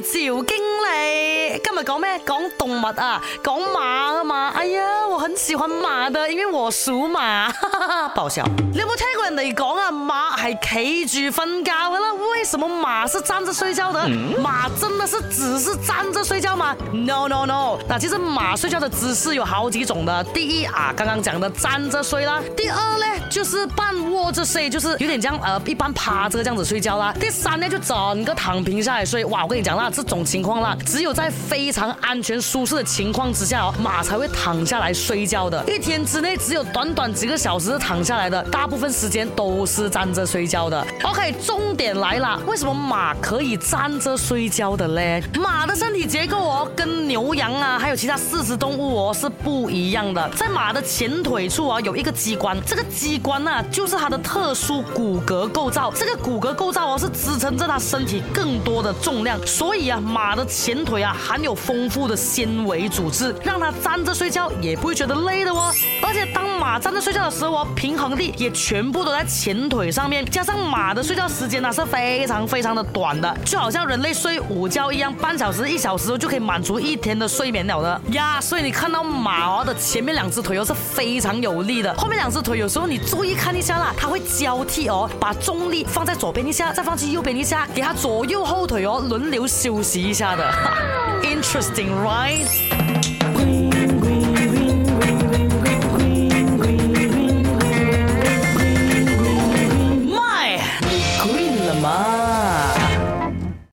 赵经理。物啊，讲马啊嘛。哎呀，我很喜欢马的，因为我属马。爆笑！你有冇听过人哋讲啊？马系企住瞓觉噶啦，为什么马是站着睡觉的？马真的是只是站着睡觉吗？No No No！那其实马睡觉的姿势有好几种的。第一啊，刚刚讲的站着睡啦。第二呢，就是半卧着睡，就是有点像呃，一般趴着这样子睡觉啦。第三呢，就整个躺平下来睡。哇，我跟你讲啦，这种情况啦，只有在非常安全舒适的情况之下哦，马才会躺下来睡觉的。一天之内只有短短几个小时是躺下来的，大部分时间都是站着睡觉的。OK，重点来了，为什么马可以站着睡觉的嘞？马的身体结构，牛羊啊，还有其他四肢动物哦是不一样的。在马的前腿处啊，有一个机关，这个机关呢，就是它的特殊骨骼构造。这个骨骼构造哦，是支撑着它身体更多的重量。所以啊，马的前腿啊，含有丰富的纤维组织，让它站着睡觉也不会觉得累的哦。而且当马站着睡觉的时候哦，平衡力也全部都在前腿上面。加上马的睡觉时间呢是非常非常的短的，就好像人类睡午觉一样，半小时一小时就可以满足一天的睡眠了的，呀，所以你看到马儿的前面两只腿哦是非常有力的，后面两只腿有时候你注意看一下啦，它会交替哦，把重力放在左边一下，再放去右边一下，给它左右后腿哦轮流休息一下的。interesting right？my。你困了吗？